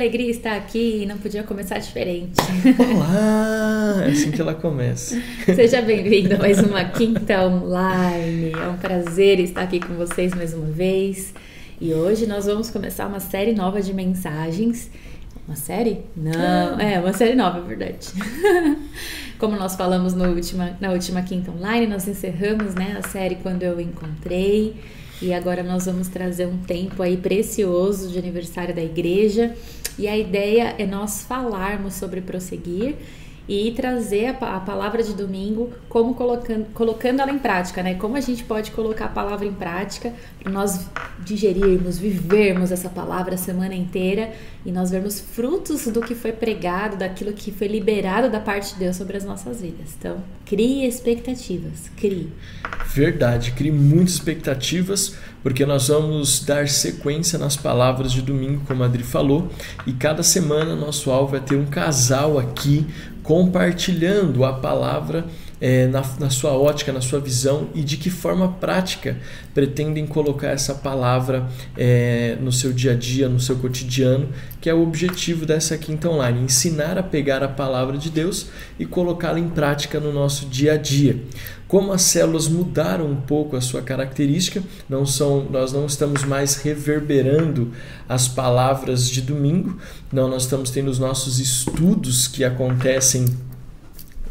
que alegria estar aqui e não podia começar diferente. Olá! É assim que ela começa. Seja bem-vindo a mais uma Quinta Online. É um prazer estar aqui com vocês mais uma vez. E hoje nós vamos começar uma série nova de mensagens. Uma série? Não, é, uma série nova, é verdade. Como nós falamos no última, na última Quinta Online, nós encerramos né, a série Quando Eu Encontrei. E agora nós vamos trazer um tempo aí precioso de aniversário da igreja. E a ideia é nós falarmos sobre prosseguir e trazer a, a, palavra de domingo como colocando, colocando ela em prática, né? Como a gente pode colocar a palavra em prática para nós digerirmos, vivermos essa palavra a semana inteira e nós vermos frutos do que foi pregado, daquilo que foi liberado da parte de Deus sobre as nossas vidas. Então, crie expectativas, crie. Verdade, crie muitas expectativas, porque nós vamos dar sequência nas palavras de domingo, como a Adri falou, e cada semana nosso alvo é ter um casal aqui compartilhando a palavra é, na, na sua ótica, na sua visão e de que forma prática pretendem colocar essa palavra é, no seu dia a dia, no seu cotidiano, que é o objetivo dessa quinta online: ensinar a pegar a palavra de Deus e colocá-la em prática no nosso dia a dia. Como as células mudaram um pouco a sua característica, não são, nós não estamos mais reverberando as palavras de domingo, não, nós estamos tendo os nossos estudos que acontecem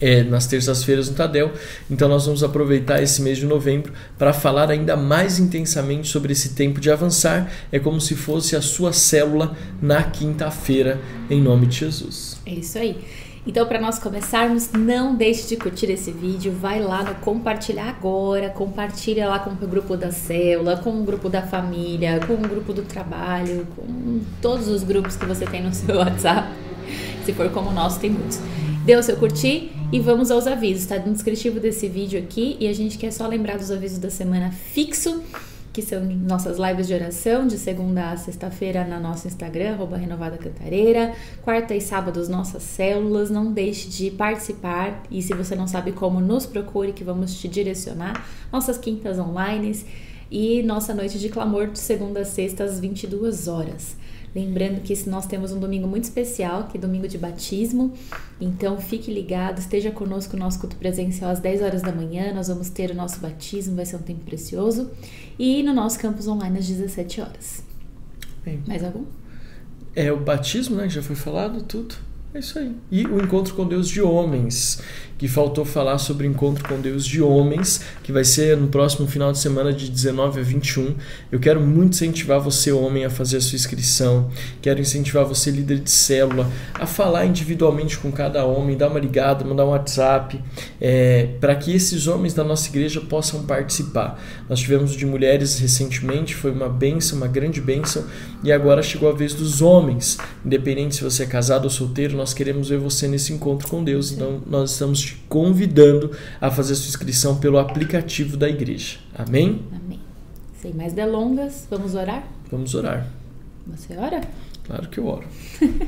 é, nas terças-feiras no Tadel. Então nós vamos aproveitar esse mês de novembro para falar ainda mais intensamente sobre esse tempo de avançar. É como se fosse a sua célula na quinta-feira, em nome de Jesus. É isso aí. Então, para nós começarmos, não deixe de curtir esse vídeo, vai lá no compartilhar agora, compartilha lá com o grupo da célula, com o grupo da família, com o grupo do trabalho, com todos os grupos que você tem no seu WhatsApp. Se for como o nosso, tem muitos. Dê o seu curtir e vamos aos avisos. Está no descritivo desse vídeo aqui e a gente quer só lembrar dos avisos da semana fixo, que são nossas lives de oração de segunda a sexta-feira na nosso Instagram, Renovada Cantareira. Quarta e sábados, nossas células. Não deixe de participar e se você não sabe como, nos procure que vamos te direcionar. Nossas quintas online e nossa noite de clamor de segunda a sexta às 22 horas. Lembrando que nós temos um domingo muito especial, que é domingo de batismo. Então fique ligado, esteja conosco no nosso culto presencial às 10 horas da manhã. Nós vamos ter o nosso batismo, vai ser um tempo precioso. E no nosso campus online às 17 horas. Bem, Mais algum? É o batismo, né? Que já foi falado, tudo. É isso aí. E o encontro com Deus de homens que faltou falar sobre o encontro com Deus de homens, que vai ser no próximo final de semana de 19 a 21. Eu quero muito incentivar você, homem, a fazer a sua inscrição. Quero incentivar você, líder de célula, a falar individualmente com cada homem, dar uma ligada, mandar um WhatsApp, é, para que esses homens da nossa igreja possam participar. Nós tivemos de mulheres recentemente, foi uma benção, uma grande benção, e agora chegou a vez dos homens. Independente se você é casado ou solteiro, nós queremos ver você nesse encontro com Deus. Então, nós estamos te convidando a fazer sua inscrição pelo aplicativo da igreja. Amém? Amém. Sem mais delongas, vamos orar? Vamos orar. Você ora? Claro que eu oro.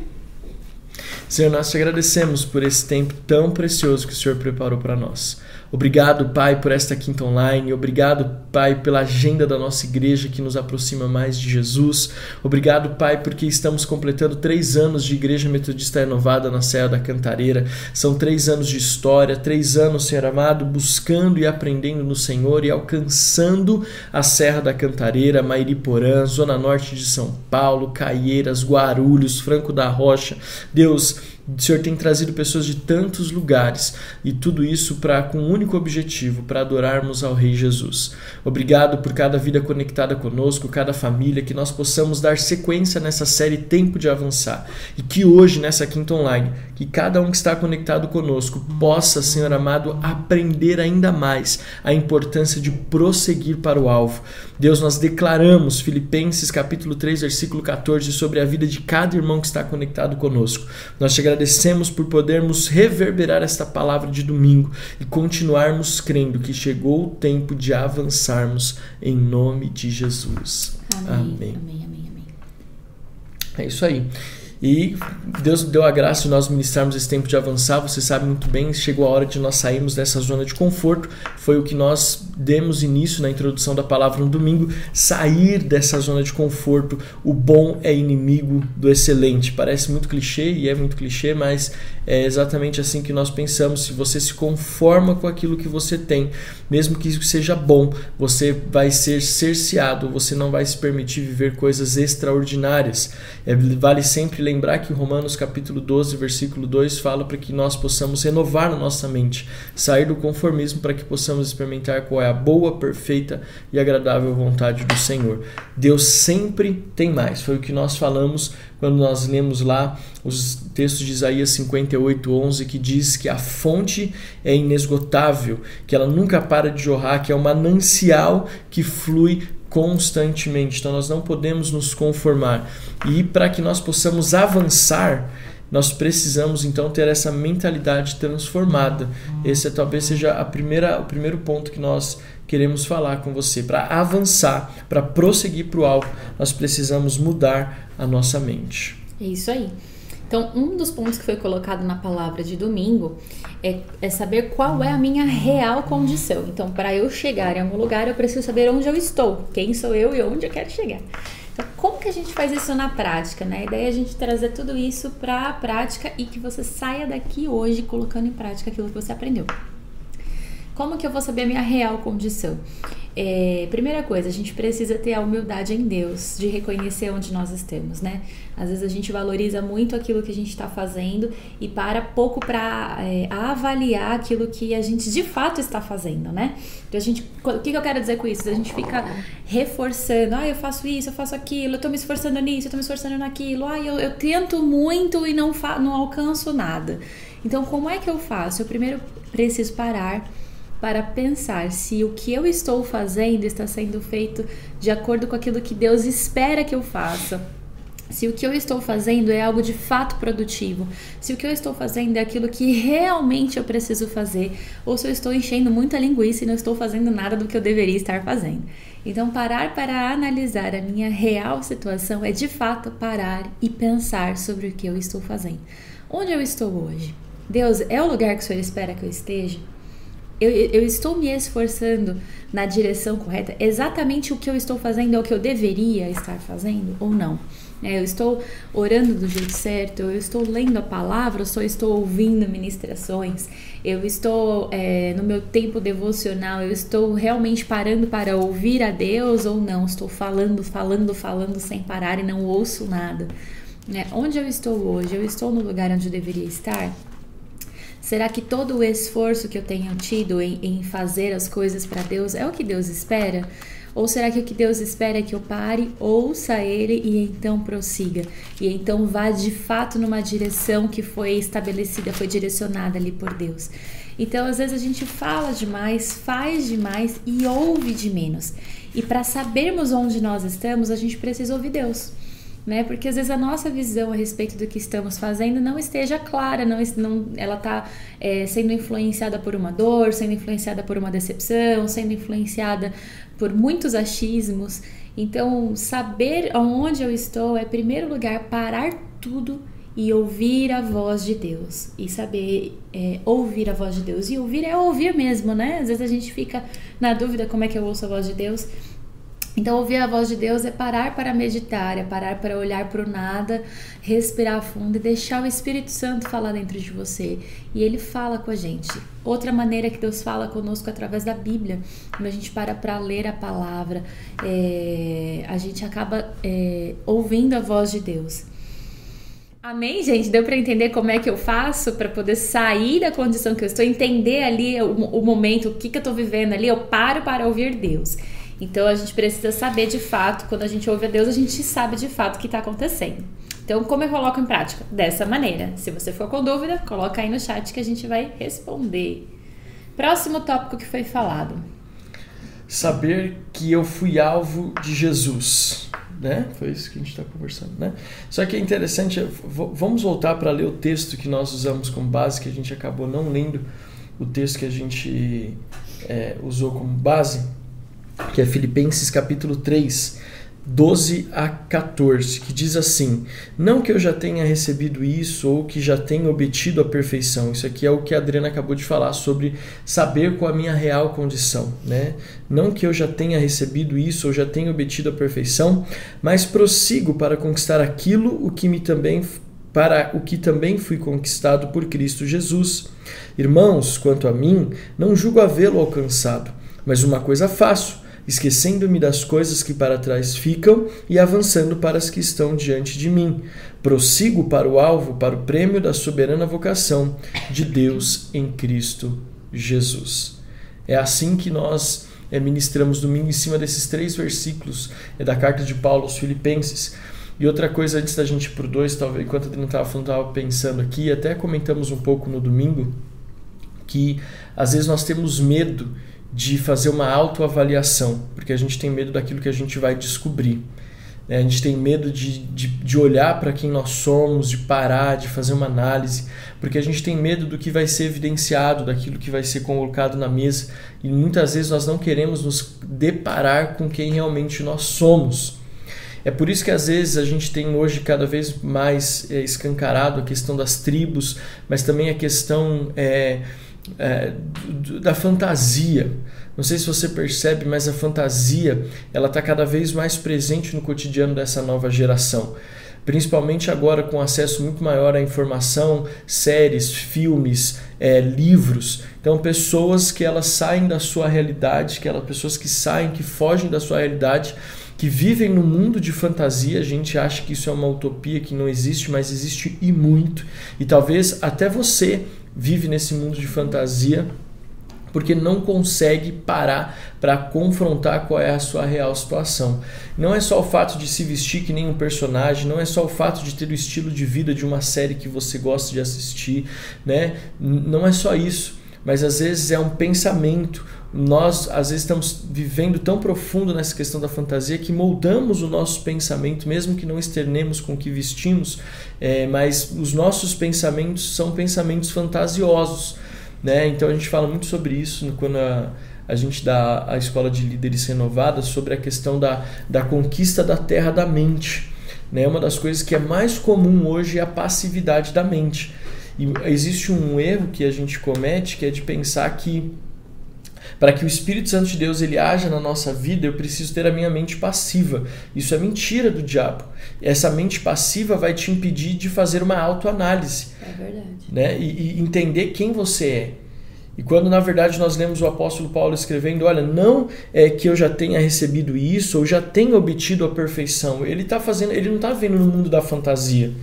Senhor, nós te agradecemos por esse tempo tão precioso que o Senhor preparou para nós. Obrigado, Pai, por esta quinta online. Obrigado, Pai, pela agenda da nossa igreja que nos aproxima mais de Jesus. Obrigado, Pai, porque estamos completando três anos de Igreja Metodista Renovada na Serra da Cantareira. São três anos de história, três anos, Senhor amado, buscando e aprendendo no Senhor e alcançando a Serra da Cantareira, Mairiporã, Zona Norte de São Paulo, Caieiras, Guarulhos, Franco da Rocha. Deus, o Senhor tem trazido pessoas de tantos lugares e tudo isso para com um único objetivo, para adorarmos ao Rei Jesus. Obrigado por cada vida conectada conosco, cada família, que nós possamos dar sequência nessa série Tempo de Avançar e que hoje nessa quinta online, que cada um que está conectado conosco possa, Senhor amado, aprender ainda mais a importância de prosseguir para o alvo. Deus, nós declaramos Filipenses capítulo 3, versículo 14 sobre a vida de cada irmão que está conectado conosco. Nós te agradecemos por podermos reverberar esta palavra de domingo e continuarmos crendo que chegou o tempo de avançarmos em nome de Jesus. Amém. Amém. amém, amém, amém. É isso aí. E Deus deu a graça de nós ministrarmos esse tempo de avançar. Você sabe muito bem, chegou a hora de nós sairmos dessa zona de conforto. Foi o que nós demos início na introdução da palavra no domingo. Sair dessa zona de conforto. O bom é inimigo do excelente. Parece muito clichê e é muito clichê, mas é exatamente assim que nós pensamos. Se você se conforma com aquilo que você tem, mesmo que isso seja bom, você vai ser cerceado. Você não vai se permitir viver coisas extraordinárias. É, vale sempre lembrar que Romanos capítulo 12, versículo 2 fala para que nós possamos renovar nossa mente, sair do conformismo para que possamos experimentar qual é a boa, perfeita e agradável vontade do Senhor. Deus sempre tem mais. Foi o que nós falamos quando nós lemos lá os textos de Isaías 58, 11, que diz que a fonte é inesgotável, que ela nunca para de jorrar, que é um manancial que flui constantemente. Então nós não podemos nos conformar. E para que nós possamos avançar, nós precisamos então ter essa mentalidade transformada. Esse é, talvez seja a primeira, o primeiro ponto que nós queremos falar com você. Para avançar, para prosseguir para o alvo, nós precisamos mudar a nossa mente. É isso aí. Então, um dos pontos que foi colocado na palavra de domingo é, é saber qual é a minha real condição. Então, para eu chegar em algum lugar, eu preciso saber onde eu estou, quem sou eu e onde eu quero chegar. Então, como que a gente faz isso na prática? Né? A ideia é a gente trazer tudo isso para a prática e que você saia daqui hoje colocando em prática aquilo que você aprendeu. Como que eu vou saber a minha real condição? É, primeira coisa, a gente precisa ter a humildade em Deus, de reconhecer onde nós estamos, né? Às vezes a gente valoriza muito aquilo que a gente está fazendo e para pouco para é, avaliar aquilo que a gente de fato está fazendo, né? Então a gente, o que, que eu quero dizer com isso? A gente fica reforçando, ah, eu faço isso, eu faço aquilo, eu estou me esforçando nisso, eu estou me esforçando naquilo, ah, eu, eu tento muito e não, não alcanço nada. Então, como é que eu faço? Eu primeiro preciso parar para pensar se o que eu estou fazendo está sendo feito de acordo com aquilo que Deus espera que eu faça. Se o que eu estou fazendo é algo de fato produtivo, se o que eu estou fazendo é aquilo que realmente eu preciso fazer, ou se eu estou enchendo muita linguiça e não estou fazendo nada do que eu deveria estar fazendo. Então, parar para analisar a minha real situação é de fato parar e pensar sobre o que eu estou fazendo. Onde eu estou hoje? Deus, é o lugar que o Senhor espera que eu esteja? Eu, eu estou me esforçando na direção correta? Exatamente o que eu estou fazendo é o que eu deveria estar fazendo ou não? É, eu estou orando do jeito certo, eu estou lendo a palavra, eu só estou ouvindo ministrações, eu estou é, no meu tempo devocional, eu estou realmente parando para ouvir a Deus ou não? Estou falando, falando, falando sem parar e não ouço nada. É, onde eu estou hoje? Eu estou no lugar onde eu deveria estar? Será que todo o esforço que eu tenho tido em, em fazer as coisas para Deus é o que Deus espera? Ou será que o que Deus espera é que eu pare, ouça Ele e então prossiga? E então vá de fato numa direção que foi estabelecida, foi direcionada ali por Deus. Então, às vezes a gente fala demais, faz demais e ouve de menos. E para sabermos onde nós estamos, a gente precisa ouvir Deus né? Porque às vezes a nossa visão a respeito do que estamos fazendo não esteja clara, não, não ela está é, sendo influenciada por uma dor, sendo influenciada por uma decepção, sendo influenciada por muitos achismos. Então, saber aonde eu estou é, em primeiro lugar, parar tudo e ouvir a voz de Deus e saber é, ouvir a voz de Deus e ouvir é ouvir mesmo, né? Às vezes a gente fica na dúvida como é que eu ouço a voz de Deus. Então, ouvir a voz de Deus é parar para meditar, é parar para olhar para o nada, respirar fundo e deixar o Espírito Santo falar dentro de você. E ele fala com a gente. Outra maneira que Deus fala conosco é através da Bíblia. Quando a gente para para ler a palavra, é, a gente acaba é, ouvindo a voz de Deus. Amém, gente? Deu para entender como é que eu faço para poder sair da condição que eu estou, entender ali o, o momento, o que, que eu estou vivendo ali. Eu paro para ouvir Deus. Então a gente precisa saber de fato, quando a gente ouve a Deus, a gente sabe de fato o que está acontecendo. Então, como eu coloco em prática? Dessa maneira. Se você for com dúvida, coloca aí no chat que a gente vai responder. Próximo tópico que foi falado. Saber que eu fui alvo de Jesus. Né? Foi isso que a gente está conversando, né? Só que é interessante, vamos voltar para ler o texto que nós usamos como base, que a gente acabou não lendo o texto que a gente é, usou como base que é Filipenses capítulo 3, 12 a 14, que diz assim: Não que eu já tenha recebido isso ou que já tenha obtido a perfeição. Isso aqui é o que a Adriana acabou de falar sobre saber qual a minha real condição, né? Não que eu já tenha recebido isso ou já tenha obtido a perfeição, mas prossigo para conquistar aquilo o que me também para o que também fui conquistado por Cristo Jesus. Irmãos, quanto a mim, não julgo havê-lo alcançado, mas uma coisa faço esquecendo-me das coisas que para trás ficam e avançando para as que estão diante de mim. Prossigo para o alvo, para o prêmio da soberana vocação de Deus em Cristo Jesus. É assim que nós eh, ministramos domingo em cima desses três versículos é da carta de Paulo aos Filipenses. E outra coisa, antes da gente ir para o dois, talvez, enquanto a não estava falando, estava pensando aqui, até comentamos um pouco no domingo, que às vezes nós temos medo de fazer uma autoavaliação, porque a gente tem medo daquilo que a gente vai descobrir. Né? A gente tem medo de, de, de olhar para quem nós somos, de parar, de fazer uma análise, porque a gente tem medo do que vai ser evidenciado, daquilo que vai ser colocado na mesa, e muitas vezes nós não queremos nos deparar com quem realmente nós somos. É por isso que às vezes a gente tem hoje cada vez mais é, escancarado a questão das tribos, mas também a questão. É, é, da fantasia. Não sei se você percebe, mas a fantasia ela está cada vez mais presente no cotidiano dessa nova geração. Principalmente agora com acesso muito maior à informação, séries, filmes, é, livros. Então, pessoas que elas saem da sua realidade, que elas, pessoas que saem, que fogem da sua realidade, que vivem no mundo de fantasia. A gente acha que isso é uma utopia, que não existe, mas existe e muito. E talvez até você vive nesse mundo de fantasia porque não consegue parar para confrontar qual é a sua real situação. Não é só o fato de se vestir que nem um personagem, não é só o fato de ter o estilo de vida de uma série que você gosta de assistir, né? Não é só isso, mas às vezes é um pensamento. Nós às vezes estamos vivendo tão profundo nessa questão da fantasia que moldamos o nosso pensamento, mesmo que não externemos com o que vestimos, é, mas os nossos pensamentos são pensamentos fantasiosos. Né? Então a gente fala muito sobre isso quando a, a gente dá a escola de líderes renovada sobre a questão da, da conquista da terra da mente. Né? Uma das coisas que é mais comum hoje é a passividade da mente. E existe um erro que a gente comete que é de pensar que para que o Espírito Santo de Deus ele haja na nossa vida, eu preciso ter a minha mente passiva. Isso é mentira do diabo. Essa mente passiva vai te impedir de fazer uma autoanálise. É verdade. Né? E, e entender quem você é. E quando na verdade nós lemos o apóstolo Paulo escrevendo, olha, não é que eu já tenha recebido isso ou já tenha obtido a perfeição. Ele está fazendo, ele não está vendo no mundo da fantasia.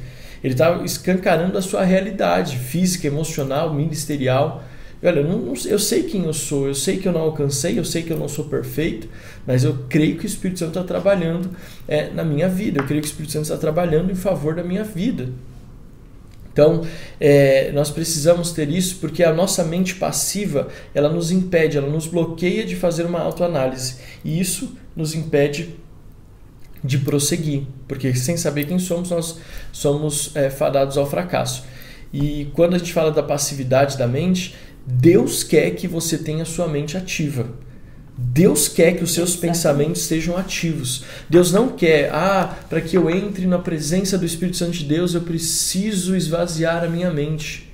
Ele está escancarando a sua realidade física, emocional, ministerial. Olha, eu, não, eu sei quem eu sou, eu sei que eu não alcancei, eu sei que eu não sou perfeito, mas eu creio que o Espírito Santo está trabalhando é, na minha vida, eu creio que o Espírito Santo está trabalhando em favor da minha vida. Então, é, nós precisamos ter isso porque a nossa mente passiva ela nos impede, ela nos bloqueia de fazer uma autoanálise e isso nos impede de prosseguir, porque sem saber quem somos, nós somos é, fadados ao fracasso. E quando a gente fala da passividade da mente, Deus quer que você tenha sua mente ativa. Deus quer que os seus pensamentos sejam ativos. Deus não quer, ah, para que eu entre na presença do Espírito Santo de Deus, eu preciso esvaziar a minha mente.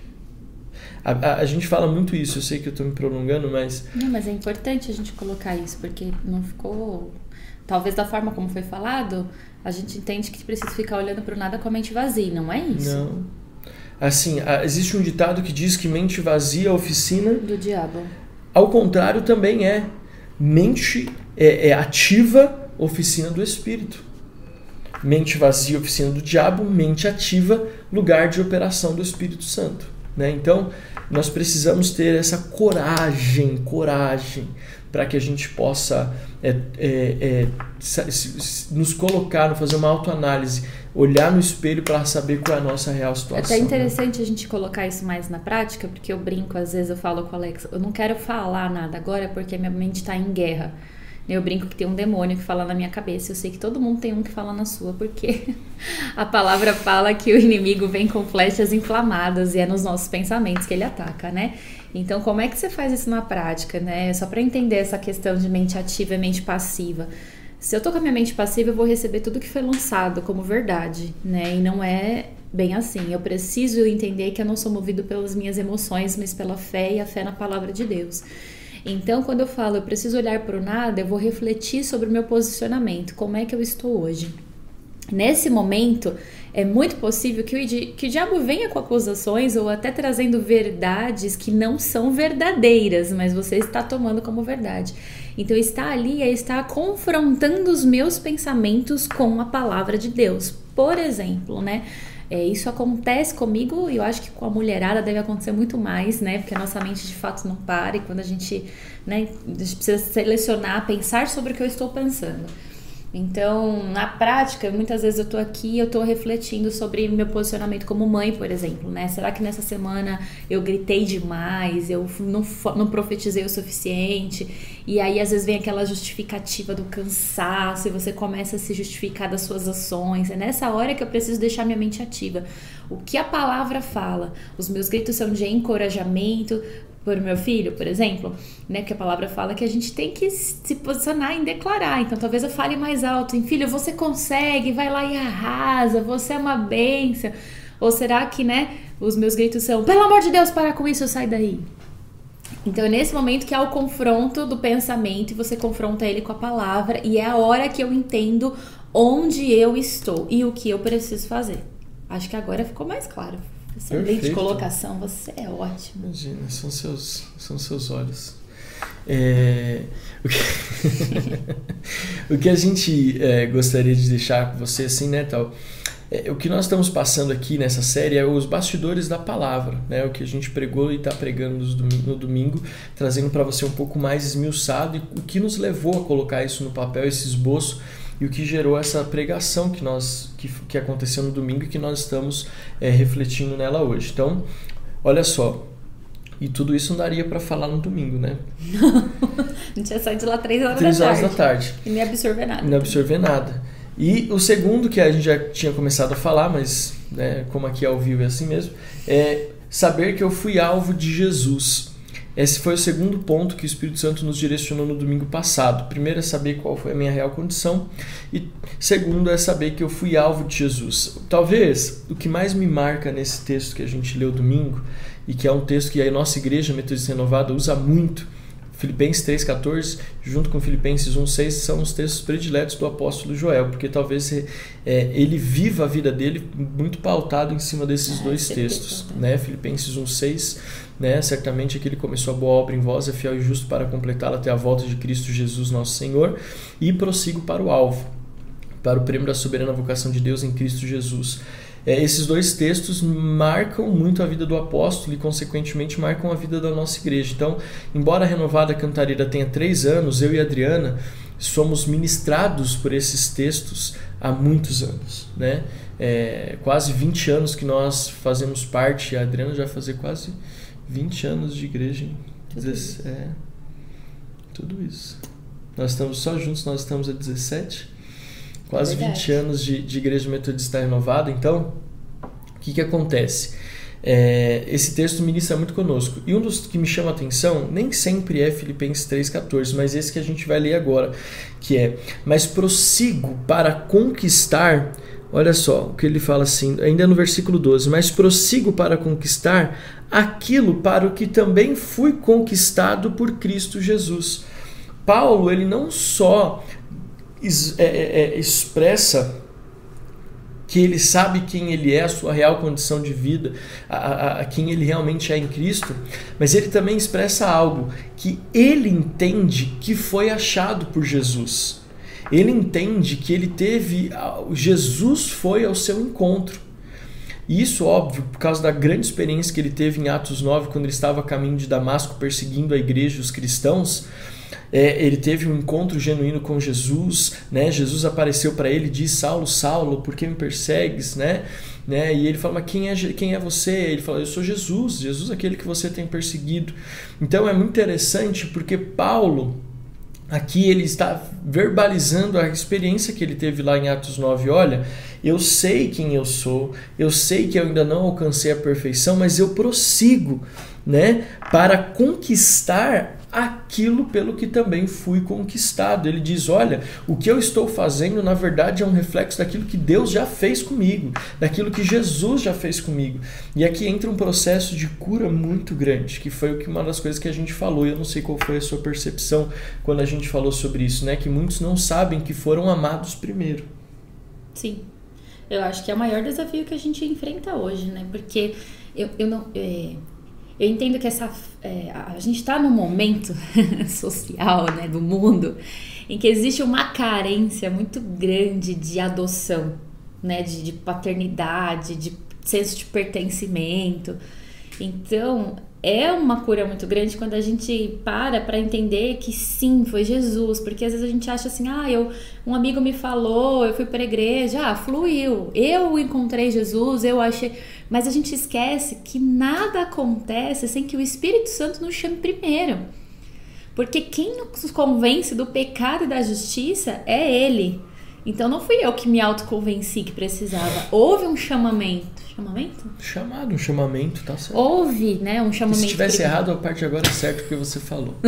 A, a, a gente fala muito isso, eu sei que eu estou me prolongando, mas. Não, mas é importante a gente colocar isso, porque não ficou. Talvez da forma como foi falado, a gente entende que precisa ficar olhando para o nada com a mente vazia, não é isso? Não. Assim, existe um ditado que diz que mente vazia é oficina do diabo. Ao contrário, também é mente é, é ativa, oficina do espírito. Mente vazia, oficina do diabo, mente ativa, lugar de operação do Espírito Santo. Né? Então, nós precisamos ter essa coragem, coragem, para que a gente possa é, é, é, nos colocar, fazer uma autoanálise olhar no espelho para saber qual é a nossa real situação. É até interessante né? a gente colocar isso mais na prática, porque eu brinco, às vezes eu falo com o Alex, eu não quero falar nada agora porque minha mente está em guerra. Eu brinco que tem um demônio que fala na minha cabeça. Eu sei que todo mundo tem um que fala na sua, porque a palavra fala que o inimigo vem com flechas inflamadas e é nos nossos pensamentos que ele ataca, né? Então, como é que você faz isso na prática, né? Só para entender essa questão de mente ativa e mente passiva. Se eu tô com a minha mente passiva, eu vou receber tudo que foi lançado como verdade, né? E não é bem assim. Eu preciso entender que eu não sou movido pelas minhas emoções, mas pela fé e a fé na palavra de Deus. Então, quando eu falo eu preciso olhar para o nada, eu vou refletir sobre o meu posicionamento, como é que eu estou hoje. Nesse momento, é muito possível que o, que o diabo venha com acusações ou até trazendo verdades que não são verdadeiras, mas você está tomando como verdade. Então, está ali é estar confrontando os meus pensamentos com a palavra de Deus. Por exemplo, né? É, isso acontece comigo e eu acho que com a mulherada deve acontecer muito mais, né? Porque a nossa mente de fato não para e quando a gente, né, a gente precisa selecionar, pensar sobre o que eu estou pensando. Então, na prática, muitas vezes eu tô aqui, eu tô refletindo sobre meu posicionamento como mãe, por exemplo, né? Será que nessa semana eu gritei demais, eu não, não profetizei o suficiente? E aí, às vezes, vem aquela justificativa do cansaço e você começa a se justificar das suas ações. É nessa hora que eu preciso deixar minha mente ativa. O que a palavra fala? Os meus gritos são de encorajamento, por meu filho, por exemplo, né? Que a palavra fala que a gente tem que se posicionar em declarar. Então, talvez eu fale mais alto, em filho, você consegue, vai lá e arrasa, você é uma bênção. Ou será que, né, os meus gritos são, pelo amor de Deus, para com isso, sai daí. Então, é nesse momento que há o confronto do pensamento e você confronta ele com a palavra, e é a hora que eu entendo onde eu estou e o que eu preciso fazer. Acho que agora ficou mais claro. Excelente colocação, você é ótimo. Imagina, são seus, são seus olhos. É, o, que, o, que, a gente é, gostaria de deixar com você assim, né, tal? É, o que nós estamos passando aqui nessa série é os bastidores da palavra, né? O que a gente pregou e está pregando no domingo, trazendo para você um pouco mais esmiuçado e o que nos levou a colocar isso no papel, esse esboço e o que gerou essa pregação que nós que, que aconteceu no domingo e que nós estamos é, refletindo nela hoje. Então, olha só, e tudo isso não daria para falar no domingo, né? não tinha saído de lá três horas, três da, horas tarde. da tarde. E nem absorver nada. Não absorver nada. E o segundo, que a gente já tinha começado a falar, mas né, como aqui é ao vivo é assim mesmo, é saber que eu fui alvo de Jesus. Esse foi o segundo ponto que o Espírito Santo nos direcionou no domingo passado. Primeiro é saber qual foi a minha real condição e segundo é saber que eu fui alvo de Jesus. Talvez o que mais me marca nesse texto que a gente leu domingo e que é um texto que a nossa igreja Metodista Renovada usa muito, Filipenses 3,14, junto com Filipenses 1,6, são os textos prediletos do apóstolo Joel, porque talvez é, ele viva a vida dele muito pautado em cima desses é, dois textos. Né? Filipenses 1,6 né? Certamente aquele começou a boa obra em vós é fiel e justo para completá-la até a volta de Cristo Jesus nosso Senhor e prossigo para o alvo, para o prêmio da soberana vocação de Deus em Cristo Jesus. É, esses dois textos marcam muito a vida do apóstolo e, consequentemente, marcam a vida da nossa igreja. Então, embora a Renovada Cantareira tenha três anos, eu e Adriana somos ministrados por esses textos há muitos anos. Né? É, quase 20 anos que nós fazemos parte, a Adriana já fazer quase 20 anos de igreja. Tudo isso. É, tudo isso. Nós estamos só juntos, nós estamos há 17. Quase é 20 anos de, de igreja metodista renovada. Então, o que, que acontece? É, esse texto ministra muito conosco. E um dos que me chama a atenção nem sempre é Filipenses 3,14, mas esse que a gente vai ler agora, que é: Mas prossigo para conquistar Olha só o que ele fala assim, ainda no versículo 12: Mas prossigo para conquistar aquilo para o que também fui conquistado por Cristo Jesus. Paulo, ele não só é, é, é, expressa que ele sabe quem ele é, a sua real condição de vida, a, a, a, quem ele realmente é em Cristo, mas ele também expressa algo que ele entende que foi achado por Jesus ele entende que ele teve. Jesus foi ao seu encontro. Isso, óbvio, por causa da grande experiência que ele teve em Atos 9, quando ele estava a caminho de Damasco perseguindo a igreja e os cristãos. É, ele teve um encontro genuíno com Jesus, né? Jesus apareceu para ele e disse: Saulo, Saulo, por que me persegues? Né? Né? E ele fala: Mas quem é, quem é você? Ele fala: Eu sou Jesus, Jesus é aquele que você tem perseguido. Então é muito interessante porque Paulo Aqui ele está verbalizando a experiência que ele teve lá em Atos 9. Olha, eu sei quem eu sou, eu sei que eu ainda não alcancei a perfeição, mas eu prossigo, né, para conquistar aquilo pelo que também fui conquistado. Ele diz: Olha, o que eu estou fazendo na verdade é um reflexo daquilo que Deus já fez comigo, daquilo que Jesus já fez comigo. E aqui entra um processo de cura muito grande, que foi uma das coisas que a gente falou. E eu não sei qual foi a sua percepção quando a gente falou sobre isso, né? Que muitos não sabem que foram amados primeiro. Sim. Eu acho que é o maior desafio que a gente enfrenta hoje, né? Porque eu, eu não. É eu entendo que essa, é, a gente está num momento social né, do mundo em que existe uma carência muito grande de adoção, né, de, de paternidade, de senso de pertencimento. Então, é uma cura muito grande quando a gente para para entender que sim, foi Jesus, porque às vezes a gente acha assim, ah, eu, um amigo me falou, eu fui para a igreja, ah, fluiu, eu encontrei Jesus, eu achei, mas a gente esquece que nada acontece sem que o Espírito Santo nos chame primeiro. Porque quem nos convence do pecado e da justiça é ele. Então não fui eu que me autoconvenci que precisava. Houve um chamamento. Chamamento? Chamado, um chamamento, tá certo. Houve, né? Um chamamento. Se tivesse errado, a parte agora é certo porque você falou.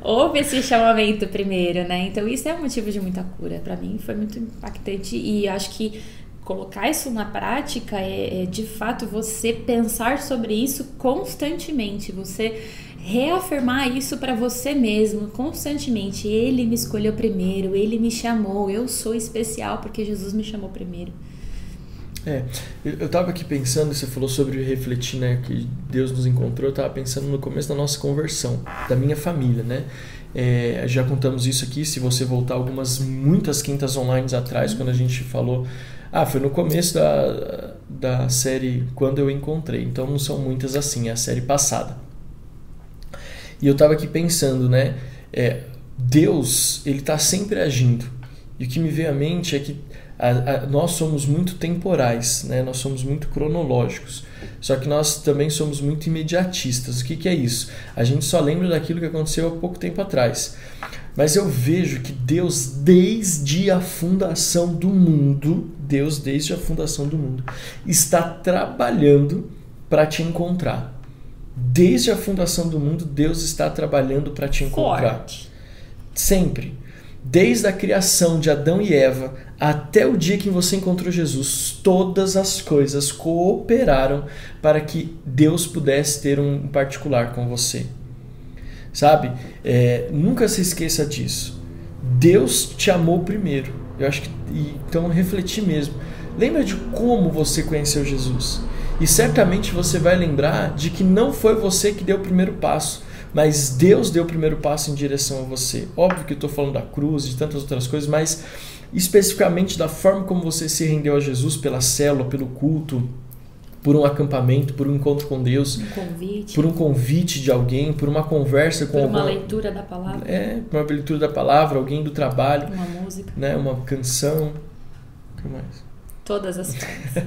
Houve esse chamamento primeiro, né? Então isso é um motivo de muita cura. para mim foi muito impactante e acho que colocar isso na prática é, é de fato você pensar sobre isso constantemente. Você reafirmar isso para você mesmo constantemente. Ele me escolheu primeiro, ele me chamou, eu sou especial porque Jesus me chamou primeiro. É, eu estava aqui pensando, você falou sobre refletir, né, que Deus nos encontrou, eu estava pensando no começo da nossa conversão, da minha família, né? É, já contamos isso aqui, se você voltar algumas, muitas quintas online atrás, quando a gente falou ah, foi no começo da, da série Quando Eu Encontrei. Então não são muitas assim, é a série passada. E eu estava aqui pensando, né? É, Deus, ele está sempre agindo. E o que me veio à mente é que a, a, nós somos muito temporais, né? nós somos muito cronológicos. Só que nós também somos muito imediatistas. O que, que é isso? A gente só lembra daquilo que aconteceu há pouco tempo atrás. Mas eu vejo que Deus, desde a fundação do mundo, Deus, desde a fundação do mundo, está trabalhando para te encontrar. Desde a fundação do mundo, Deus está trabalhando para te encontrar. Forte. Sempre. Desde a criação de Adão e Eva até o dia que você encontrou Jesus, todas as coisas cooperaram para que Deus pudesse ter um particular com você. Sabe? É, nunca se esqueça disso. Deus te amou primeiro. Eu acho que então refletir mesmo. Lembra de como você conheceu Jesus. E certamente você vai lembrar de que não foi você que deu o primeiro passo, mas Deus deu o primeiro passo em direção a você. Óbvio que eu estou falando da cruz e de tantas outras coisas, mas especificamente da forma como você se rendeu a Jesus pela célula, pelo culto, por um acampamento, por um encontro com Deus, um convite. por um convite de alguém, por uma conversa com por alguma, uma leitura da palavra, é, por uma leitura da palavra, alguém do trabalho, uma música, né, uma canção, o que mais? Todas as formas.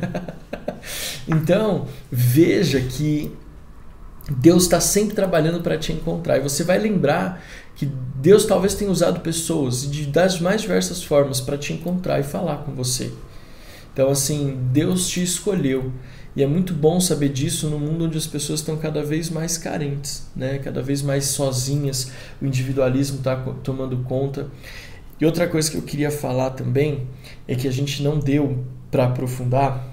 então veja que Deus está sempre trabalhando para te encontrar e você vai lembrar que Deus talvez tenha usado pessoas de, das mais diversas formas para te encontrar e falar com você. Então, assim, Deus te escolheu. E é muito bom saber disso no mundo onde as pessoas estão cada vez mais carentes, né? cada vez mais sozinhas, o individualismo está tomando conta. E outra coisa que eu queria falar também é que a gente não deu para aprofundar,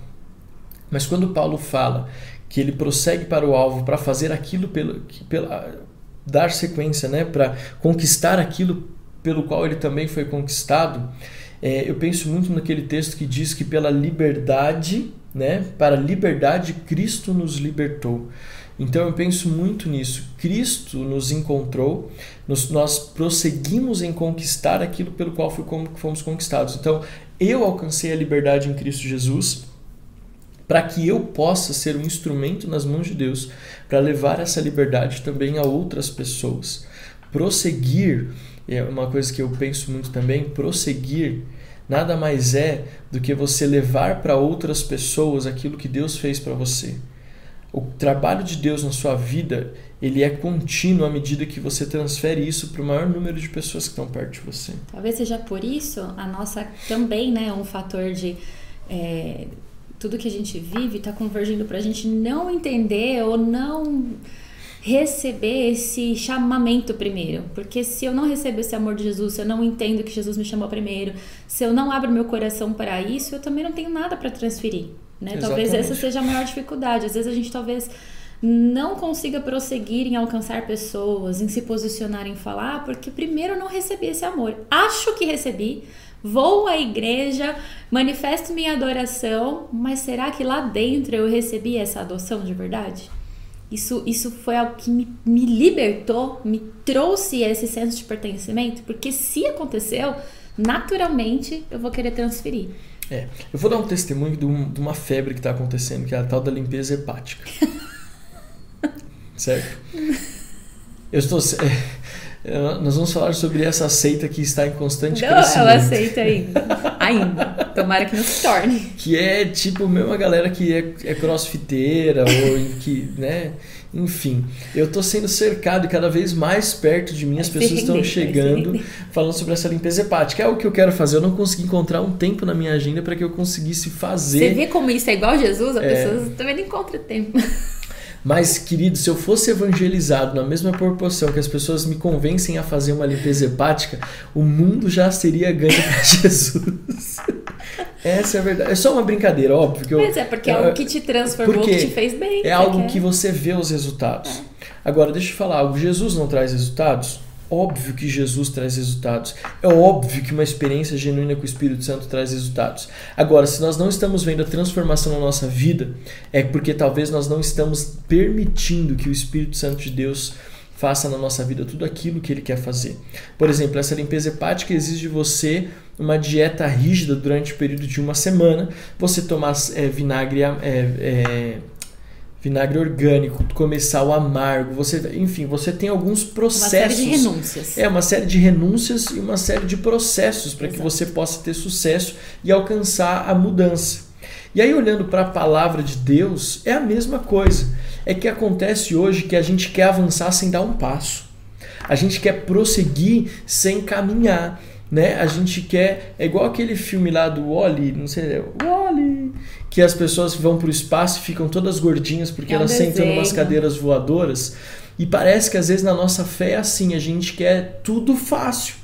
mas quando Paulo fala que ele prossegue para o alvo para fazer aquilo pelo, pela, dar sequência, né, para conquistar aquilo pelo qual ele também foi conquistado, é, eu penso muito naquele texto que diz que pela liberdade, né, para a liberdade Cristo nos libertou. Então eu penso muito nisso. Cristo nos encontrou, nos, nós prosseguimos em conquistar aquilo pelo qual fomos conquistados. Então eu alcancei a liberdade em Cristo Jesus para que eu possa ser um instrumento nas mãos de Deus para levar essa liberdade também a outras pessoas. Prosseguir é uma coisa que eu penso muito também, prosseguir nada mais é do que você levar para outras pessoas aquilo que Deus fez para você. O trabalho de Deus na sua vida, ele é contínuo à medida que você transfere isso para o maior número de pessoas que estão perto de você. Talvez seja por isso a nossa também, né, um fator de é, tudo que a gente vive está convergindo para a gente não entender ou não receber esse chamamento primeiro. Porque se eu não recebo esse amor de Jesus, se eu não entendo que Jesus me chamou primeiro, se eu não abro meu coração para isso, eu também não tenho nada para transferir. Né? Talvez essa seja a maior dificuldade. Às vezes a gente talvez não consiga prosseguir em alcançar pessoas, em se posicionar, em falar, porque primeiro eu não recebi esse amor. Acho que recebi, vou à igreja, manifesto minha adoração, mas será que lá dentro eu recebi essa adoção de verdade? Isso, isso foi algo que me, me libertou, me trouxe esse senso de pertencimento, porque se aconteceu, naturalmente eu vou querer transferir. É, eu vou dar um testemunho de, um, de uma febre que está acontecendo, que é a tal da limpeza hepática. certo? Eu estou. É, nós vamos falar sobre essa seita que está em constante não, crescimento. Ela aceita ainda. ainda. Tomara que não se torne. Que é tipo mesmo a galera que é, é crossfiteira ou que, né? Enfim, eu tô sendo cercado e cada vez mais perto de mim as pessoas estão chegando falando sobre essa limpeza hepática. É o que eu quero fazer. Eu não consegui encontrar um tempo na minha agenda para que eu conseguisse fazer. Você vê como isso é igual Jesus? A é... pessoa também não encontra tempo. Mas, querido, se eu fosse evangelizado na mesma proporção que as pessoas me convencem a fazer uma limpeza hepática, o mundo já seria ganho para Jesus. Essa é a verdade. É só uma brincadeira, óbvio. Que eu, Mas é porque é algo que te transformou, que te fez bem. É algo que você vê os resultados. É. Agora, deixa eu te falar algo. Jesus não traz resultados? Óbvio que Jesus traz resultados. É óbvio que uma experiência genuína com o Espírito Santo traz resultados. Agora, se nós não estamos vendo a transformação na nossa vida, é porque talvez nós não estamos permitindo que o Espírito Santo de Deus faça na nossa vida tudo aquilo que ele quer fazer. Por exemplo, essa limpeza hepática exige de você uma dieta rígida durante o período de uma semana, você tomar é, vinagre é, é, vinagre orgânico, começar o amargo, você, enfim, você tem alguns processos. Uma série de renúncias. É, uma série de renúncias e uma série de processos para que você possa ter sucesso e alcançar a mudança. E aí, olhando para a palavra de Deus, é a mesma coisa. É que acontece hoje que a gente quer avançar sem dar um passo. A gente quer prosseguir sem caminhar né? A gente quer é igual aquele filme lá do Wally, não sei, Wally, que as pessoas vão para o espaço e ficam todas gordinhas porque é um elas desenho. sentam em umas cadeiras voadoras. E parece que às vezes na nossa fé é assim, a gente quer tudo fácil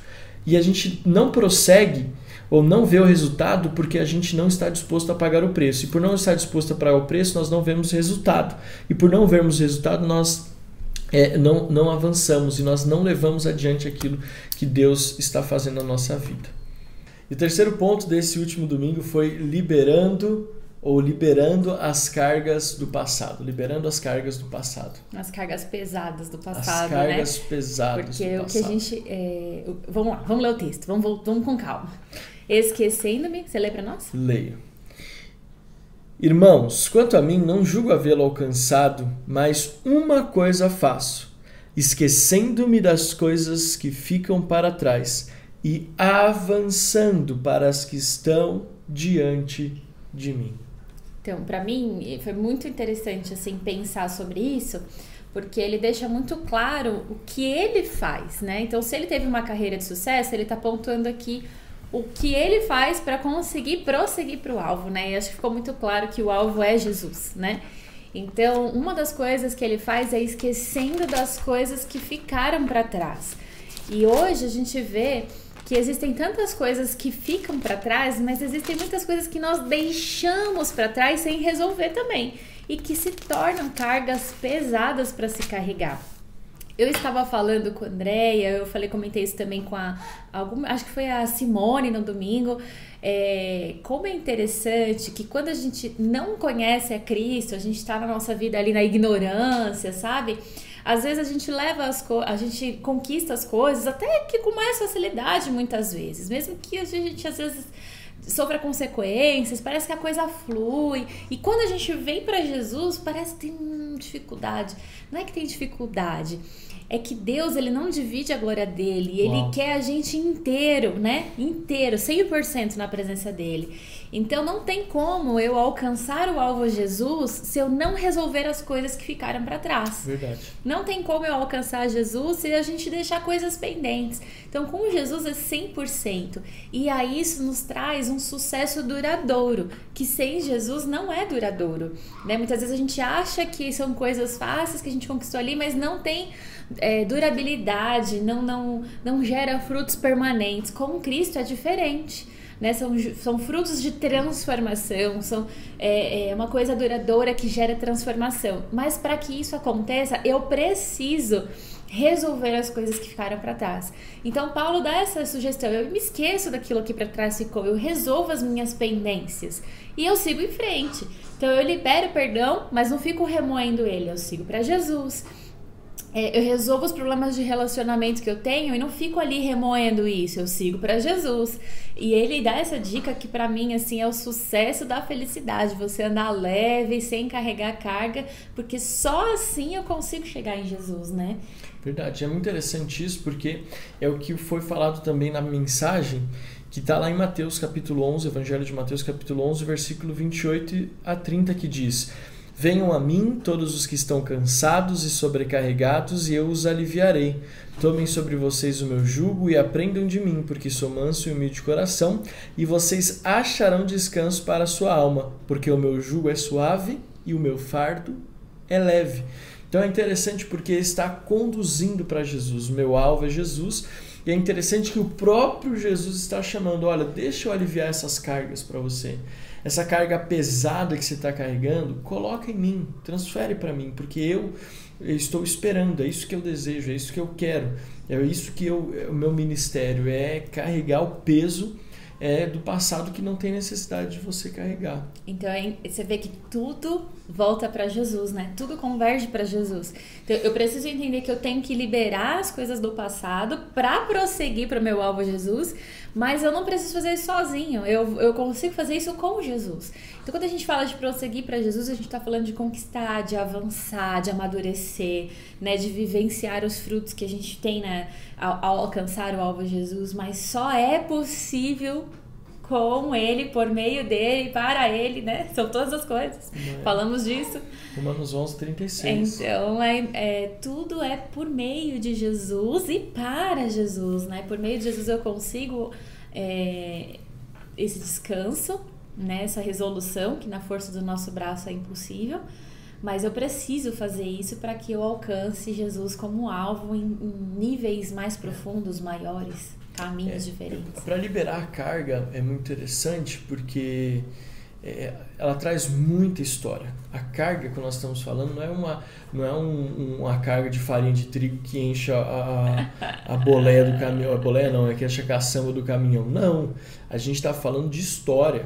e a gente não prossegue ou não vê o resultado porque a gente não está disposto a pagar o preço. E por não estar disposto a pagar o preço, nós não vemos resultado. E por não vermos resultado, nós é, não, não avançamos e nós não levamos adiante aquilo que Deus está fazendo na nossa vida. E o terceiro ponto desse último domingo foi liberando ou liberando as cargas do passado, liberando as cargas do passado. As cargas pesadas do passado, as cargas né? pesadas Porque do passado. o que a gente, é... vamos lá, vamos ler o texto, vamos, vamos com calma. Esquecendo-me, você lê para nós? Leio. Irmãos, quanto a mim, não julgo havê-lo alcançado, mas uma coisa faço, esquecendo-me das coisas que ficam para trás e avançando para as que estão diante de mim. Então, para mim, foi muito interessante assim pensar sobre isso, porque ele deixa muito claro o que ele faz, né? Então, se ele teve uma carreira de sucesso, ele está apontando aqui o que ele faz para conseguir prosseguir para o alvo, né? E acho que ficou muito claro que o alvo é Jesus, né? Então, uma das coisas que ele faz é esquecendo das coisas que ficaram para trás. E hoje a gente vê que existem tantas coisas que ficam para trás, mas existem muitas coisas que nós deixamos para trás sem resolver também e que se tornam cargas pesadas para se carregar. Eu estava falando com a Andrea, eu falei, comentei isso também com a alguma, acho que foi a Simone no domingo. É, como é interessante que quando a gente não conhece a Cristo, a gente está na nossa vida ali na ignorância, sabe? Às vezes a gente leva as coisas, a gente conquista as coisas até que com mais facilidade muitas vezes, mesmo que a gente às vezes sofra consequências, parece que a coisa flui. E quando a gente vem para Jesus, parece que tem dificuldade. Não é que tem dificuldade, é que Deus ele não divide a glória dele, ele Uau. quer a gente inteiro, né? Inteiro, 100% na presença dele. Então não tem como eu alcançar o alvo Jesus se eu não resolver as coisas que ficaram para trás. Verdade. Não tem como eu alcançar Jesus se a gente deixar coisas pendentes. Então com Jesus é 100%. E aí isso nos traz um sucesso duradouro, que sem Jesus não é duradouro. Né? Muitas vezes a gente acha que são coisas fáceis que a gente conquistou ali, mas não tem é, durabilidade, não, não, não gera frutos permanentes. Com Cristo é diferente né? São, são frutos de transformação, são é, é uma coisa duradoura que gera transformação. Mas para que isso aconteça, eu preciso resolver as coisas que ficaram para trás. Então Paulo dá essa sugestão, eu me esqueço daquilo que para trás ficou, eu resolvo as minhas pendências e eu sigo em frente. Então eu libero o perdão, mas não fico remoendo ele, eu sigo para Jesus é, eu resolvo os problemas de relacionamento que eu tenho e não fico ali remoendo isso, eu sigo para Jesus. E ele dá essa dica que para mim assim é o sucesso da felicidade, você andar leve, sem carregar carga, porque só assim eu consigo chegar em Jesus, né? Verdade, é muito interessante isso porque é o que foi falado também na mensagem que está lá em Mateus capítulo 11, Evangelho de Mateus capítulo 11, versículo 28 a 30 que diz: Venham a mim todos os que estão cansados e sobrecarregados, e eu os aliviarei. Tomem sobre vocês o meu jugo e aprendam de mim, porque sou manso e humilde de coração, e vocês acharão descanso para a sua alma, porque o meu jugo é suave e o meu fardo é leve. Então é interessante porque está conduzindo para Jesus. O meu alvo é Jesus. E é interessante que o próprio Jesus está chamando: olha, deixa eu aliviar essas cargas para você essa carga pesada que você está carregando, coloca em mim, transfere para mim, porque eu, eu, estou esperando, é isso que eu desejo, é isso que eu quero, é isso que eu, é o meu ministério é carregar o peso é, do passado que não tem necessidade de você carregar. Então você vê que tudo volta para Jesus, né? Tudo converge para Jesus. Então eu preciso entender que eu tenho que liberar as coisas do passado para prosseguir para o meu alvo Jesus, mas eu não preciso fazer isso sozinho. Eu, eu consigo fazer isso com Jesus. Então quando a gente fala de prosseguir para Jesus, a gente está falando de conquistar, de avançar, de amadurecer, né? De vivenciar os frutos que a gente tem, né? ao, ao alcançar o alvo Jesus, mas só é possível com ele, por meio dele, para ele, né? São todas as coisas. É. Falamos disso. Romanos 11, 36. Então, é, é, tudo é por meio de Jesus e para Jesus, né? Por meio de Jesus eu consigo é, esse descanso, né? Essa resolução, que na força do nosso braço é impossível. Mas eu preciso fazer isso para que eu alcance Jesus como alvo em, em níveis mais profundos, maiores, caminhos é, diferentes. Para liberar a carga é muito interessante porque é, ela traz muita história. A carga que nós estamos falando não é uma, não é um, uma carga de farinha de trigo que enche a, a, a boleia do caminhão. A boleia não, é que enche a caçamba do caminhão. Não. A gente está falando de história.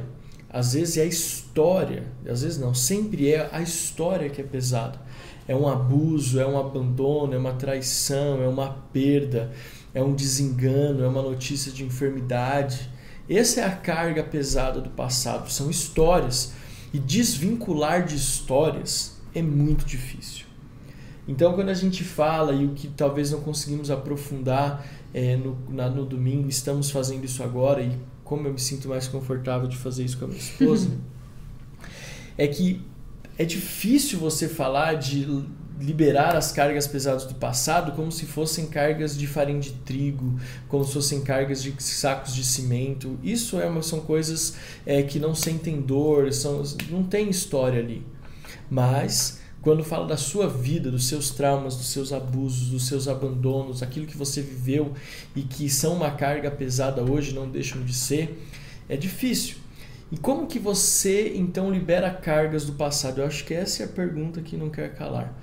Às vezes é a história, às vezes não, sempre é a história que é pesada. É um abuso, é um abandono, é uma traição, é uma perda, é um desengano, é uma notícia de enfermidade. Essa é a carga pesada do passado, são histórias. E desvincular de histórias é muito difícil. Então, quando a gente fala e o que talvez não conseguimos aprofundar é, no, na, no domingo, estamos fazendo isso agora e como eu me sinto mais confortável de fazer isso com a minha esposa, é que é difícil você falar de liberar as cargas pesadas do passado como se fossem cargas de farinha de trigo, como se fossem cargas de sacos de cimento. Isso é uma, são coisas é, que não sentem dor, são, não tem história ali. Mas quando fala da sua vida, dos seus traumas, dos seus abusos, dos seus abandonos, aquilo que você viveu e que são uma carga pesada hoje, não deixam de ser, é difícil. E como que você então libera cargas do passado? Eu acho que essa é a pergunta que não quer calar.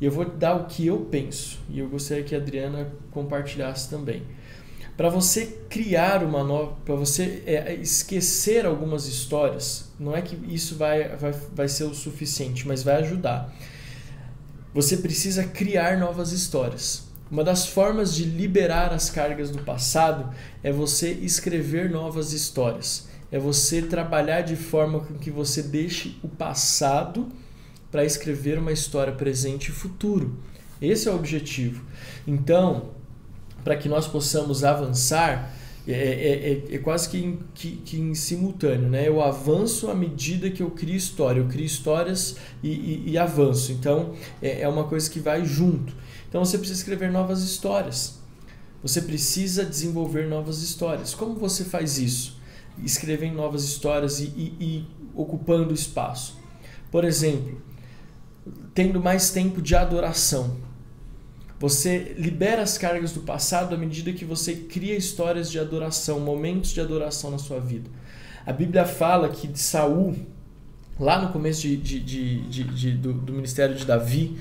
E eu vou dar o que eu penso, e eu gostaria que a Adriana compartilhasse também para você criar uma nova, para você é, esquecer algumas histórias, não é que isso vai, vai, vai ser o suficiente, mas vai ajudar. Você precisa criar novas histórias. Uma das formas de liberar as cargas do passado é você escrever novas histórias. É você trabalhar de forma com que você deixe o passado para escrever uma história presente e futuro. Esse é o objetivo. Então, para que nós possamos avançar, é, é, é, é quase que em, que, que em, simultâneo, né? Eu avanço à medida que eu crio história, eu crio histórias e, e, e avanço. Então é, é uma coisa que vai junto. Então você precisa escrever novas histórias. Você precisa desenvolver novas histórias. Como você faz isso? Escrevendo novas histórias e, e, e ocupando espaço. Por exemplo, tendo mais tempo de adoração. Você libera as cargas do passado à medida que você cria histórias de adoração, momentos de adoração na sua vida. A Bíblia fala que de Saul, lá no começo de, de, de, do, do, ministério de Davi,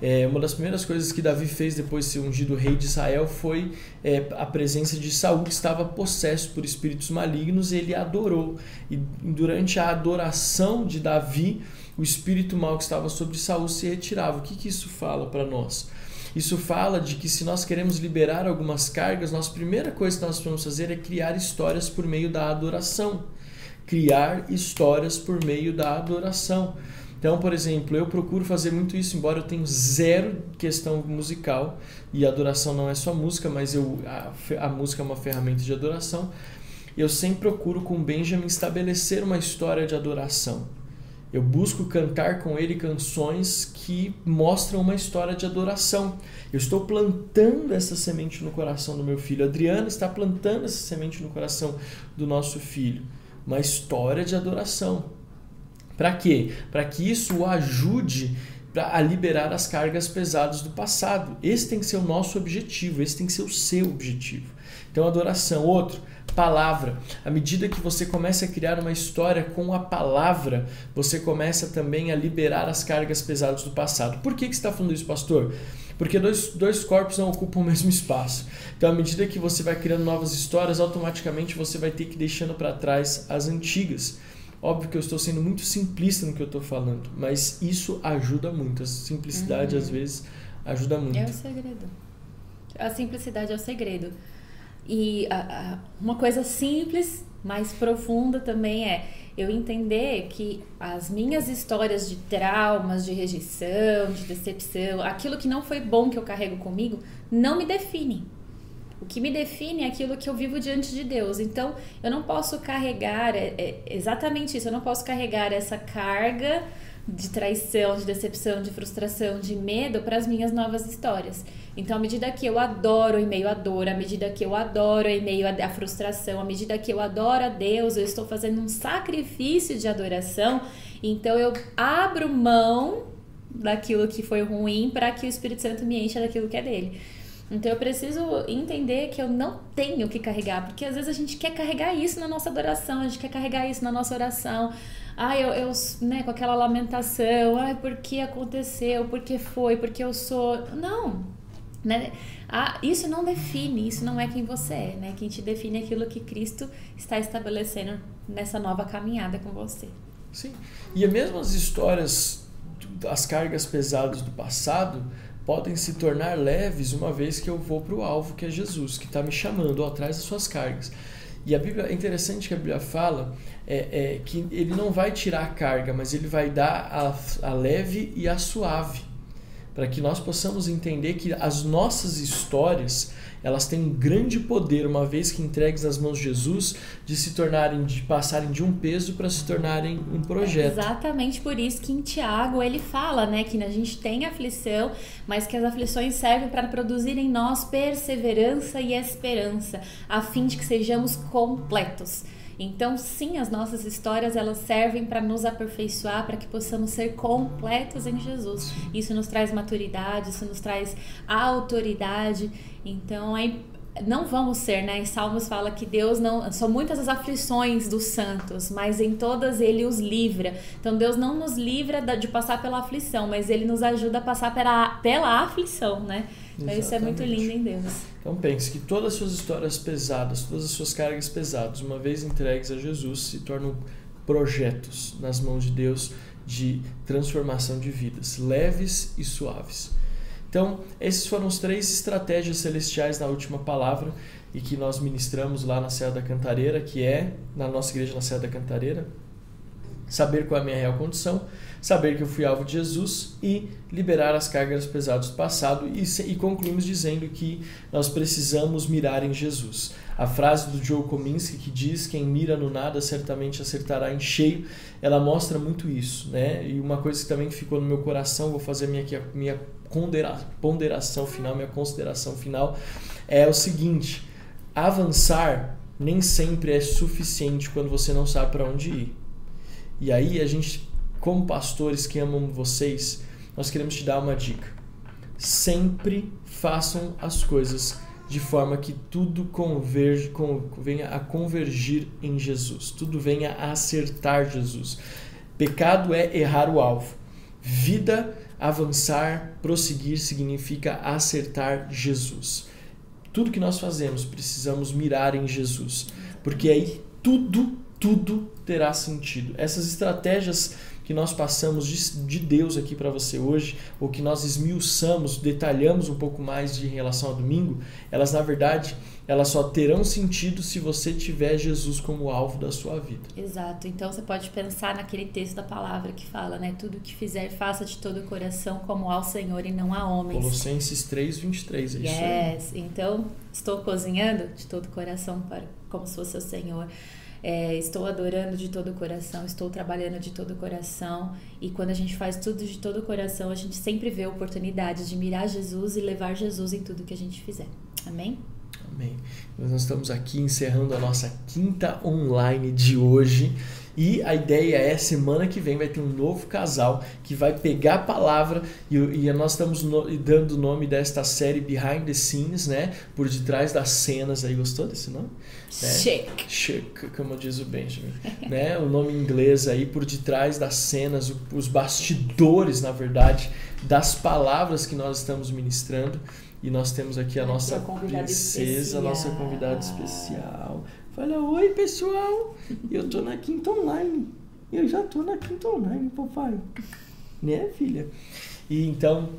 é, uma das primeiras coisas que Davi fez depois de ser ungido rei de Israel foi é, a presença de Saul, que estava possesso por espíritos malignos, e ele adorou. E durante a adoração de Davi, o espírito mal que estava sobre Saul se retirava. O que, que isso fala para nós? Isso fala de que se nós queremos liberar algumas cargas, nossa primeira coisa que nós vamos fazer é criar histórias por meio da adoração. Criar histórias por meio da adoração. Então, por exemplo, eu procuro fazer muito isso, embora eu tenha zero questão musical, e adoração não é só música, mas eu, a, a música é uma ferramenta de adoração. Eu sempre procuro com Benjamin estabelecer uma história de adoração eu busco cantar com ele canções que mostram uma história de adoração. Eu estou plantando essa semente no coração do meu filho. A Adriana está plantando essa semente no coração do nosso filho. Uma história de adoração. Para quê? Para que isso o ajude a liberar as cargas pesadas do passado. Esse tem que ser o nosso objetivo, esse tem que ser o seu objetivo. Então, adoração. Outro, palavra. À medida que você começa a criar uma história com a palavra, você começa também a liberar as cargas pesadas do passado. Por que, que você está falando isso, pastor? Porque dois, dois corpos não ocupam o mesmo espaço. Então, à medida que você vai criando novas histórias, automaticamente você vai ter que ir deixando para trás as antigas. Óbvio que eu estou sendo muito simplista no que eu estou falando, mas isso ajuda muito. A simplicidade, uhum. às vezes, ajuda muito. É o segredo. A simplicidade é o segredo. E a, a, uma coisa simples, mais profunda também é eu entender que as minhas histórias de traumas, de rejeição, de decepção, aquilo que não foi bom que eu carrego comigo, não me definem. O que me define é aquilo que eu vivo diante de Deus. Então, eu não posso carregar, é, é exatamente isso, eu não posso carregar essa carga de traição, de decepção, de frustração, de medo para as minhas novas histórias. Então, à medida que eu adoro em meio à dor, à medida que eu adoro em meio à frustração, à medida que eu adoro a Deus, eu estou fazendo um sacrifício de adoração. Então, eu abro mão daquilo que foi ruim para que o Espírito Santo me encha daquilo que é dele. Então eu preciso entender que eu não tenho que carregar, porque às vezes a gente quer carregar isso na nossa adoração, a gente quer carregar isso na nossa oração. Ai, eu, eu né, com aquela lamentação, ai, por que aconteceu, por que foi, porque eu sou. Não, né? Ah, isso não define, isso não é quem você é, né? Quem te define é aquilo que Cristo está estabelecendo nessa nova caminhada com você. Sim. E mesmo as histórias, as cargas pesadas do passado podem se tornar leves uma vez que eu vou para o alvo que é Jesus, que está me chamando atrás das suas cargas. E a Bíblia é interessante que a Bíblia fala é, é, que ele não vai tirar a carga, mas ele vai dar a, a leve e a suave para que nós possamos entender que as nossas histórias elas têm um grande poder uma vez que entregues nas mãos de Jesus de se tornarem de passarem de um peso para se tornarem um projeto. É exatamente por isso que em Tiago ele fala, né, que a gente tem aflição, mas que as aflições servem para produzir em nós perseverança e esperança, a fim de que sejamos completos. Então, sim, as nossas histórias elas servem para nos aperfeiçoar, para que possamos ser completos em Jesus. Isso nos traz maturidade, isso nos traz autoridade. Então, é não vamos ser, né? Em Salmos fala que Deus não. São muitas as aflições dos santos, mas em todas ele os livra. Então Deus não nos livra de passar pela aflição, mas ele nos ajuda a passar pela, pela aflição, né? Então isso é muito lindo em Deus. Então pense que todas as suas histórias pesadas, todas as suas cargas pesadas, uma vez entregues a Jesus, se tornam projetos nas mãos de Deus de transformação de vidas, leves e suaves. Então, esses foram os três estratégias celestiais na última palavra e que nós ministramos lá na Serra da Cantareira, que é na nossa igreja na Serra da Cantareira. saber qual é a minha real condição, saber que eu fui alvo de Jesus e liberar as cargas pesadas do passado. E, e concluímos dizendo que nós precisamos mirar em Jesus. A frase do Joe Kominski que diz quem mira no nada certamente acertará em cheio, ela mostra muito isso, né? E uma coisa que também ficou no meu coração, vou fazer minha minha ponderação final, minha consideração final é o seguinte: avançar nem sempre é suficiente quando você não sabe para onde ir. E aí a gente, como pastores que amam vocês, nós queremos te dar uma dica. Sempre façam as coisas de forma que tudo converge, venha a convergir em Jesus, tudo venha a acertar Jesus. Pecado é errar o alvo. Vida, avançar, prosseguir significa acertar Jesus. Tudo que nós fazemos precisamos mirar em Jesus, porque aí tudo, tudo terá sentido. Essas estratégias que nós passamos de, Deus aqui para você hoje, ou que nós esmiuçamos, detalhamos um pouco mais de em relação ao domingo, elas na verdade elas só terão sentido se você tiver Jesus como alvo da sua vida. Exato. Então você pode pensar naquele texto da palavra que fala, né? Tudo que fizer, faça de todo o coração como ao Senhor e não a homens. Colossenses 3, 23, é yes. isso aí. Então, estou cozinhando de todo o coração para como se fosse o Senhor. É, estou adorando de todo o coração, estou trabalhando de todo o coração. E quando a gente faz tudo de todo o coração, a gente sempre vê oportunidades de mirar Jesus e levar Jesus em tudo que a gente fizer. Amém? Amém. Nós estamos aqui encerrando a nossa quinta online de hoje. E a ideia é, semana que vem vai ter um novo casal que vai pegar a palavra e, e nós estamos no, dando o nome desta série Behind the Scenes, né? Por detrás das cenas. Aí gostou desse nome? Né? Chic. Chic, como diz o Benjamin. né? O nome em inglês aí, por detrás das cenas, os bastidores, na verdade, das palavras que nós estamos ministrando. E nós temos aqui a nossa princesa, a nossa convidada especial. Fala, oi pessoal, eu tô na quinta online. Eu já tô na quinta online, papai. Né, filha? E então,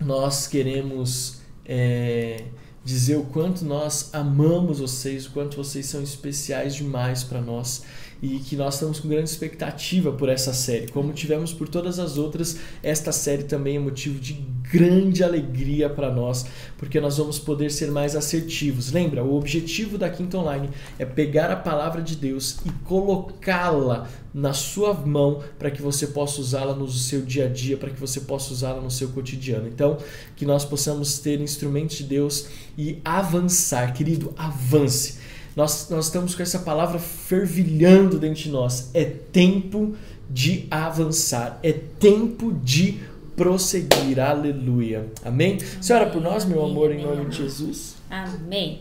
nós queremos é, dizer o quanto nós amamos vocês, o quanto vocês são especiais demais para nós e que nós estamos com grande expectativa por essa série. Como tivemos por todas as outras, esta série também é motivo de grande alegria para nós, porque nós vamos poder ser mais assertivos. Lembra, o objetivo da Quinta Online é pegar a palavra de Deus e colocá-la na sua mão para que você possa usá-la no seu dia a dia, para que você possa usá-la no seu cotidiano. Então, que nós possamos ter instrumentos de Deus e avançar, querido, avance nós, nós estamos com essa palavra fervilhando dentro de nós. É tempo de avançar, é tempo de prosseguir. Aleluia. Amém? Senhora, por nós, meu amor, em nome de Jesus. Amém.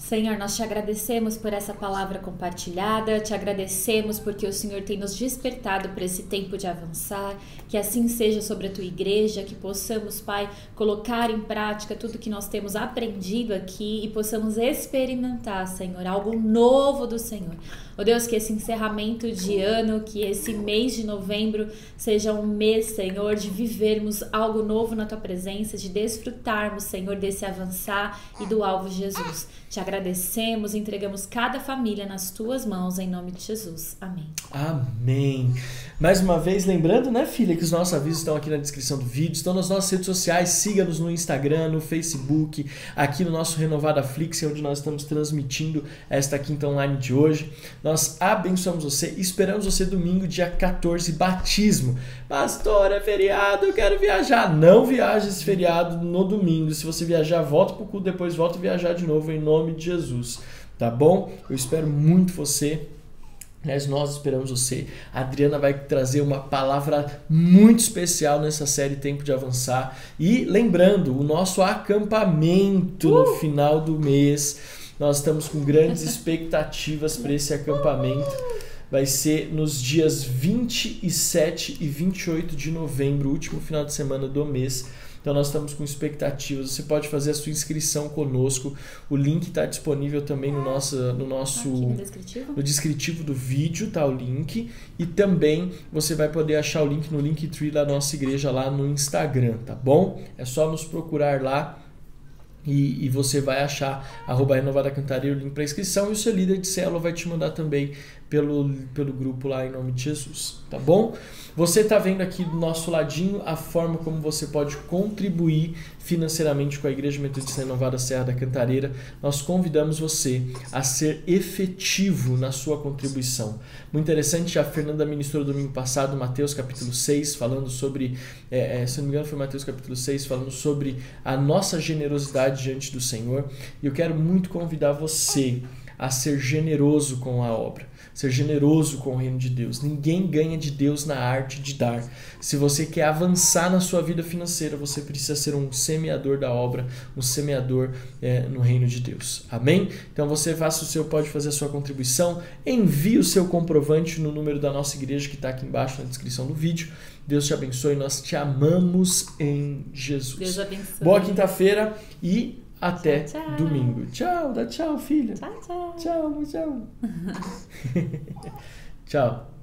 Senhor, nós te agradecemos por essa palavra compartilhada, te agradecemos porque o Senhor tem nos despertado para esse tempo de avançar, que assim seja sobre a tua igreja, que possamos, Pai, colocar em prática tudo que nós temos aprendido aqui e possamos experimentar, Senhor, algo novo do Senhor. Oh Deus, que esse encerramento de ano, que esse mês de novembro seja um mês, Senhor, de vivermos algo novo na tua presença, de desfrutarmos, Senhor, desse avançar e do alvo Jesus. Te agradecemos, entregamos cada família nas tuas mãos, em nome de Jesus. Amém. Amém. Mais uma vez, lembrando, né, filha, que os nossos avisos estão aqui na descrição do vídeo, estão nas nossas redes sociais, siga-nos no Instagram, no Facebook, aqui no nosso Renovada Flix, onde nós estamos transmitindo esta quinta online de hoje. Nós abençoamos você, esperamos você domingo, dia 14, batismo. Pastor, é feriado, eu quero viajar. Não viaje esse feriado no domingo. Se você viajar, volta pro culto, depois volta viajar de novo, em nome de Jesus. Tá bom? Eu espero muito você. Mas nós esperamos você. A Adriana vai trazer uma palavra muito especial nessa série Tempo de Avançar. E lembrando, o nosso acampamento uh! no final do mês nós estamos com grandes expectativas para esse acampamento. Vai ser nos dias 27 e 28 de novembro, último final de semana do mês. Então nós estamos com expectativas. Você pode fazer a sua inscrição conosco. O link está disponível também no nosso, no nosso no descritivo? no descritivo do vídeo, tá o link. E também você vai poder achar o link no Linktree da nossa igreja lá no Instagram, tá bom? É só nos procurar lá E, e, você vai achar arroba renovada o link para inscrição e o seu líder de célula vai te mandar também pelo, pelo grupo lá em nome de Jesus, tá bom? Você está vendo aqui do nosso ladinho a forma como você pode contribuir financeiramente com a Igreja Metodista Renovada Serra da Cantareira. Nós convidamos você a ser efetivo na sua contribuição. Muito interessante, a Fernanda ministrou domingo passado, Mateus capítulo 6, falando sobre, é, é, se não me engano foi Mateus capítulo 6, falando sobre a nossa generosidade diante do Senhor. E eu quero muito convidar você a ser generoso com a obra ser generoso com o reino de Deus. Ninguém ganha de Deus na arte de dar. Se você quer avançar na sua vida financeira, você precisa ser um semeador da obra, um semeador é, no reino de Deus. Amém? Então você faça o seu, pode fazer a sua contribuição, envie o seu comprovante no número da nossa igreja que está aqui embaixo na descrição do vídeo. Deus te abençoe, nós te amamos em Jesus. Deus abençoe. Boa quinta-feira e até Tchau, tchau. domingo. Tchau, dá tchau, filha. Tchau, tchau. Tchau, tchau. tchau.